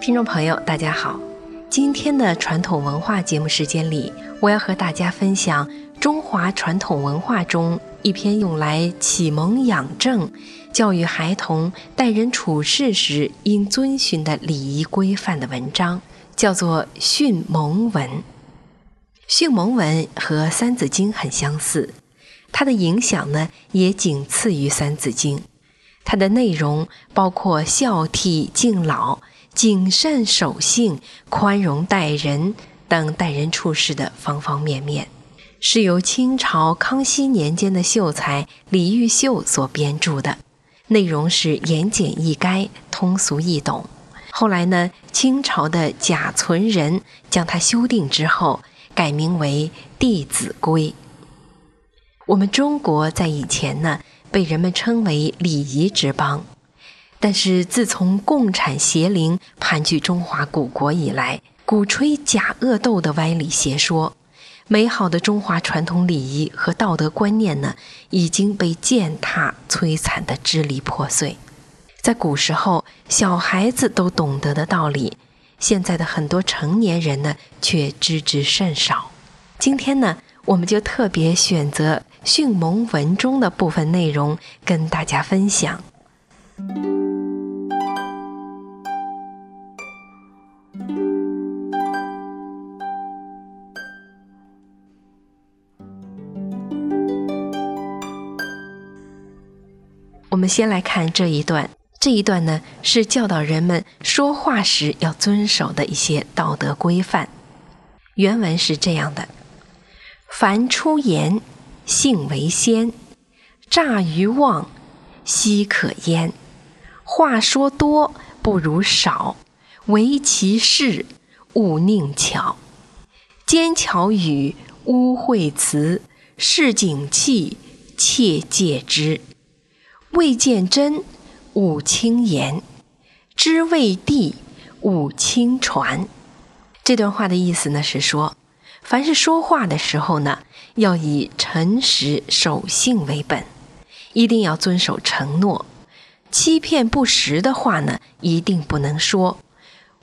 听众朋友，大家好。今天的传统文化节目时间里，我要和大家分享中华传统文化中一篇用来启蒙养正、教育孩童待人处事时应遵循的礼仪规范的文章，叫做《训蒙文》。训蒙文和《三字经》很相似，它的影响呢也仅次于《三字经》。它的内容包括孝悌敬老。谨慎守信、宽容待人等待人处事的方方面面，是由清朝康熙年间的秀才李毓秀所编著的，内容是言简意赅、通俗易懂。后来呢，清朝的贾存仁将它修订之后，改名为《弟子规》。我们中国在以前呢，被人们称为礼仪之邦。但是自从共产邪灵盘踞中华古国以来，鼓吹假恶斗的歪理邪说，美好的中华传统礼仪和道德观念呢，已经被践踏摧残的支离破碎。在古时候，小孩子都懂得的道理，现在的很多成年人呢，却知之甚少。今天呢，我们就特别选择训蒙文中的部分内容，跟大家分享。我们先来看这一段，这一段呢是教导人们说话时要遵守的一些道德规范。原文是这样的：“凡出言，信为先；诈于妄，奚可焉？话说多不如少，唯其事，勿佞巧。奸巧语，污秽词，市井气，切戒之。”未见真，勿轻言；知未地，勿轻传。这段话的意思呢是说，凡是说话的时候呢，要以诚实守信为本，一定要遵守承诺。欺骗不实的话呢，一定不能说；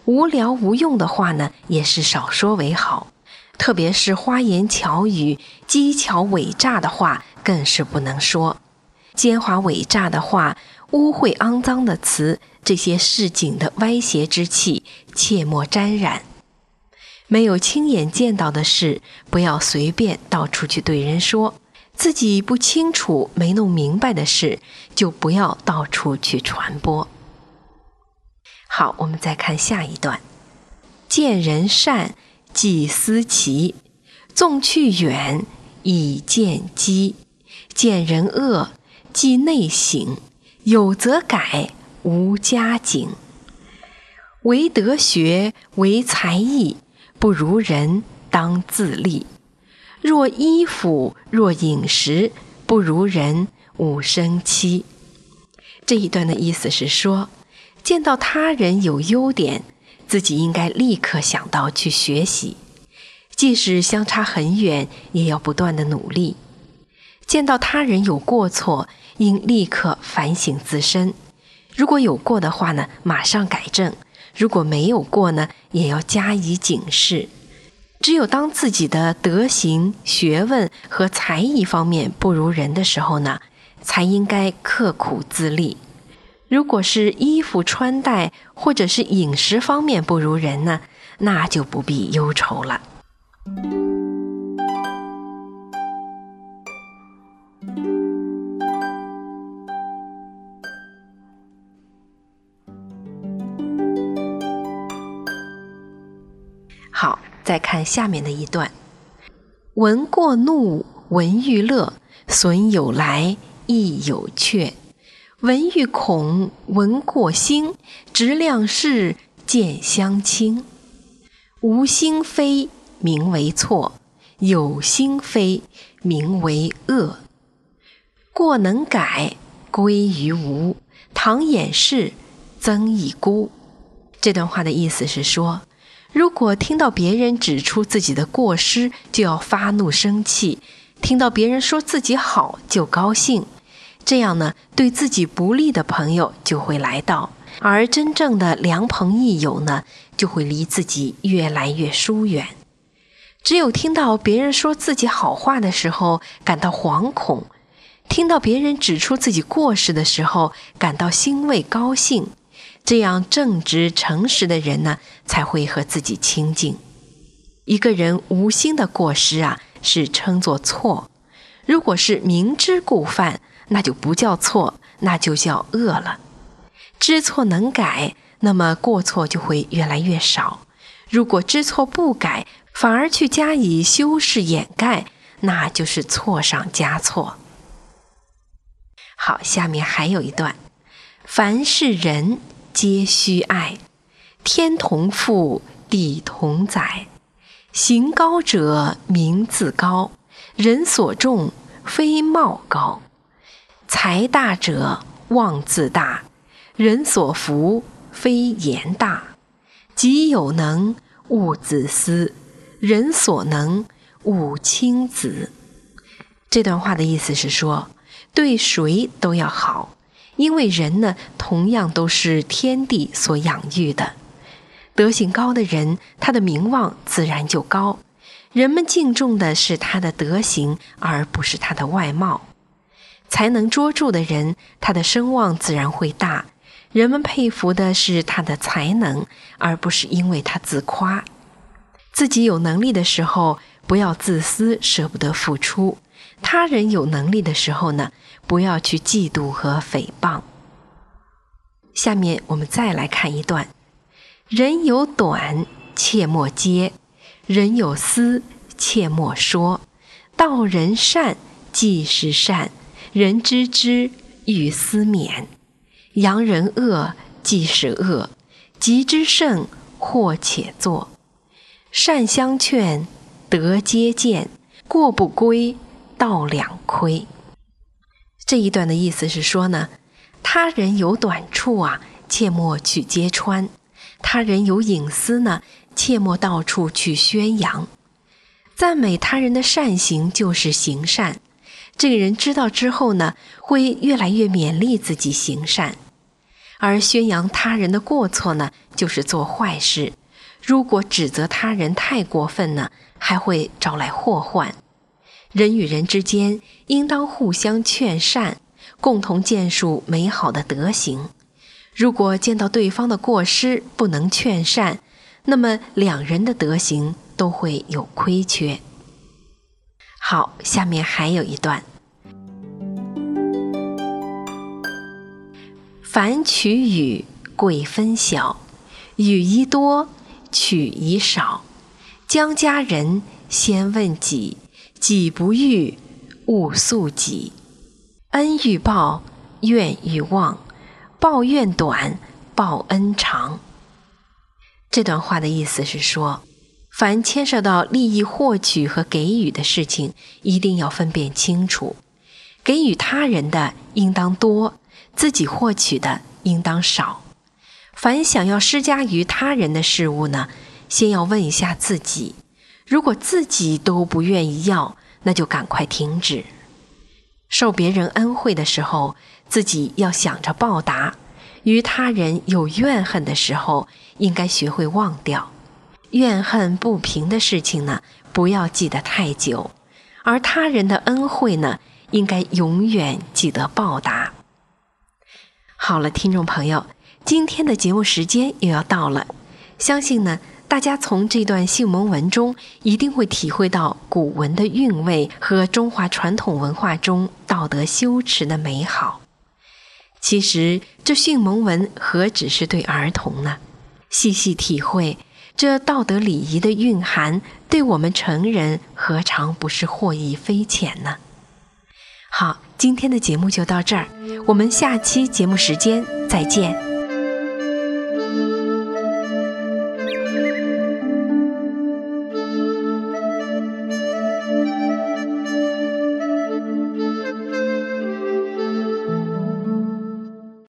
无聊无用的话呢，也是少说为好。特别是花言巧语、机巧伪诈的话，更是不能说。奸猾伪诈的话，污秽肮脏的词，这些市井的歪邪之气，切莫沾染。没有亲眼见到的事，不要随便到处去对人说；自己不清楚、没弄明白的事，就不要到处去传播。好，我们再看下一段：见人善，即思齐；纵去远，以见机；见人恶。即内省，有则改，无加警。唯德学，唯才艺，不如人，当自立。若衣服，若饮食，不如人，勿生戚。这一段的意思是说，见到他人有优点，自己应该立刻想到去学习，即使相差很远，也要不断的努力。见到他人有过错，应立刻反省自身。如果有过的话呢，马上改正；如果没有过呢，也要加以警示。只有当自己的德行、学问和才艺方面不如人的时候呢，才应该刻苦自立。如果是衣服穿戴或者是饮食方面不如人呢，那就不必忧愁了。再看下面的一段：闻过怒，闻欲乐，损有来，亦有却；闻欲恐，闻过心，直量事，见相轻。无心非，名为错；有心非，名为恶。过能改，归于无；唐掩饰，增一孤。这段话的意思是说。如果听到别人指出自己的过失，就要发怒生气；听到别人说自己好，就高兴。这样呢，对自己不利的朋友就会来到，而真正的良朋益友呢，就会离自己越来越疏远。只有听到别人说自己好话的时候感到惶恐，听到别人指出自己过失的时候感到欣慰高兴，这样正直诚实的人呢，才会和自己亲近。一个人无心的过失啊，是称作错；如果是明知故犯，那就不叫错，那就叫恶了。知错能改，那么过错就会越来越少；如果知错不改，反而去加以修饰掩盖，那就是错上加错。好，下面还有一段：凡是人皆须爱，天同覆，地同载。行高者名自高，人所重非貌高；财大者望自大，人所服非言大。己有能，勿自私。人所能，勿轻訾。这段话的意思是说，对谁都要好，因为人呢，同样都是天地所养育的。德行高的人，他的名望自然就高，人们敬重的是他的德行，而不是他的外貌。才能卓著的人，他的声望自然会大，人们佩服的是他的才能，而不是因为他自夸。自己有能力的时候，不要自私，舍不得付出；他人有能力的时候呢，不要去嫉妒和诽谤。下面我们再来看一段：人有短，切莫揭；人有私，切莫说。道人善，即是善；人知之，欲思勉。扬人恶，即是恶；急之胜，或且作。善相劝，德皆见；过不归，道两亏。这一段的意思是说呢，他人有短处啊，切莫去揭穿；他人有隐私呢，切莫到处去宣扬。赞美他人的善行就是行善，这个人知道之后呢，会越来越勉励自己行善；而宣扬他人的过错呢，就是做坏事。如果指责他人太过分呢，还会招来祸患。人与人之间应当互相劝善，共同建树美好的德行。如果见到对方的过失不能劝善，那么两人的德行都会有亏缺。好，下面还有一段：凡取雨，贵分晓；雨宜多。取以少，将家人先问己，己不欲，勿速己。恩欲报，怨欲忘，报怨短，报恩长。这段话的意思是说，凡牵涉到利益获取和给予的事情，一定要分辨清楚。给予他人的应当多，自己获取的应当少。凡想要施加于他人的事物呢，先要问一下自己，如果自己都不愿意要，那就赶快停止。受别人恩惠的时候，自己要想着报答；与他人有怨恨的时候，应该学会忘掉。怨恨不平的事情呢，不要记得太久；而他人的恩惠呢，应该永远记得报答。好了，听众朋友。今天的节目时间又要到了，相信呢，大家从这段性蒙文中一定会体会到古文的韵味和中华传统文化中道德修持的美好。其实，这训蒙文何止是对儿童呢？细细体会这道德礼仪的蕴含，对我们成人何尝不是获益匪浅呢？好，今天的节目就到这儿，我们下期节目时间再见。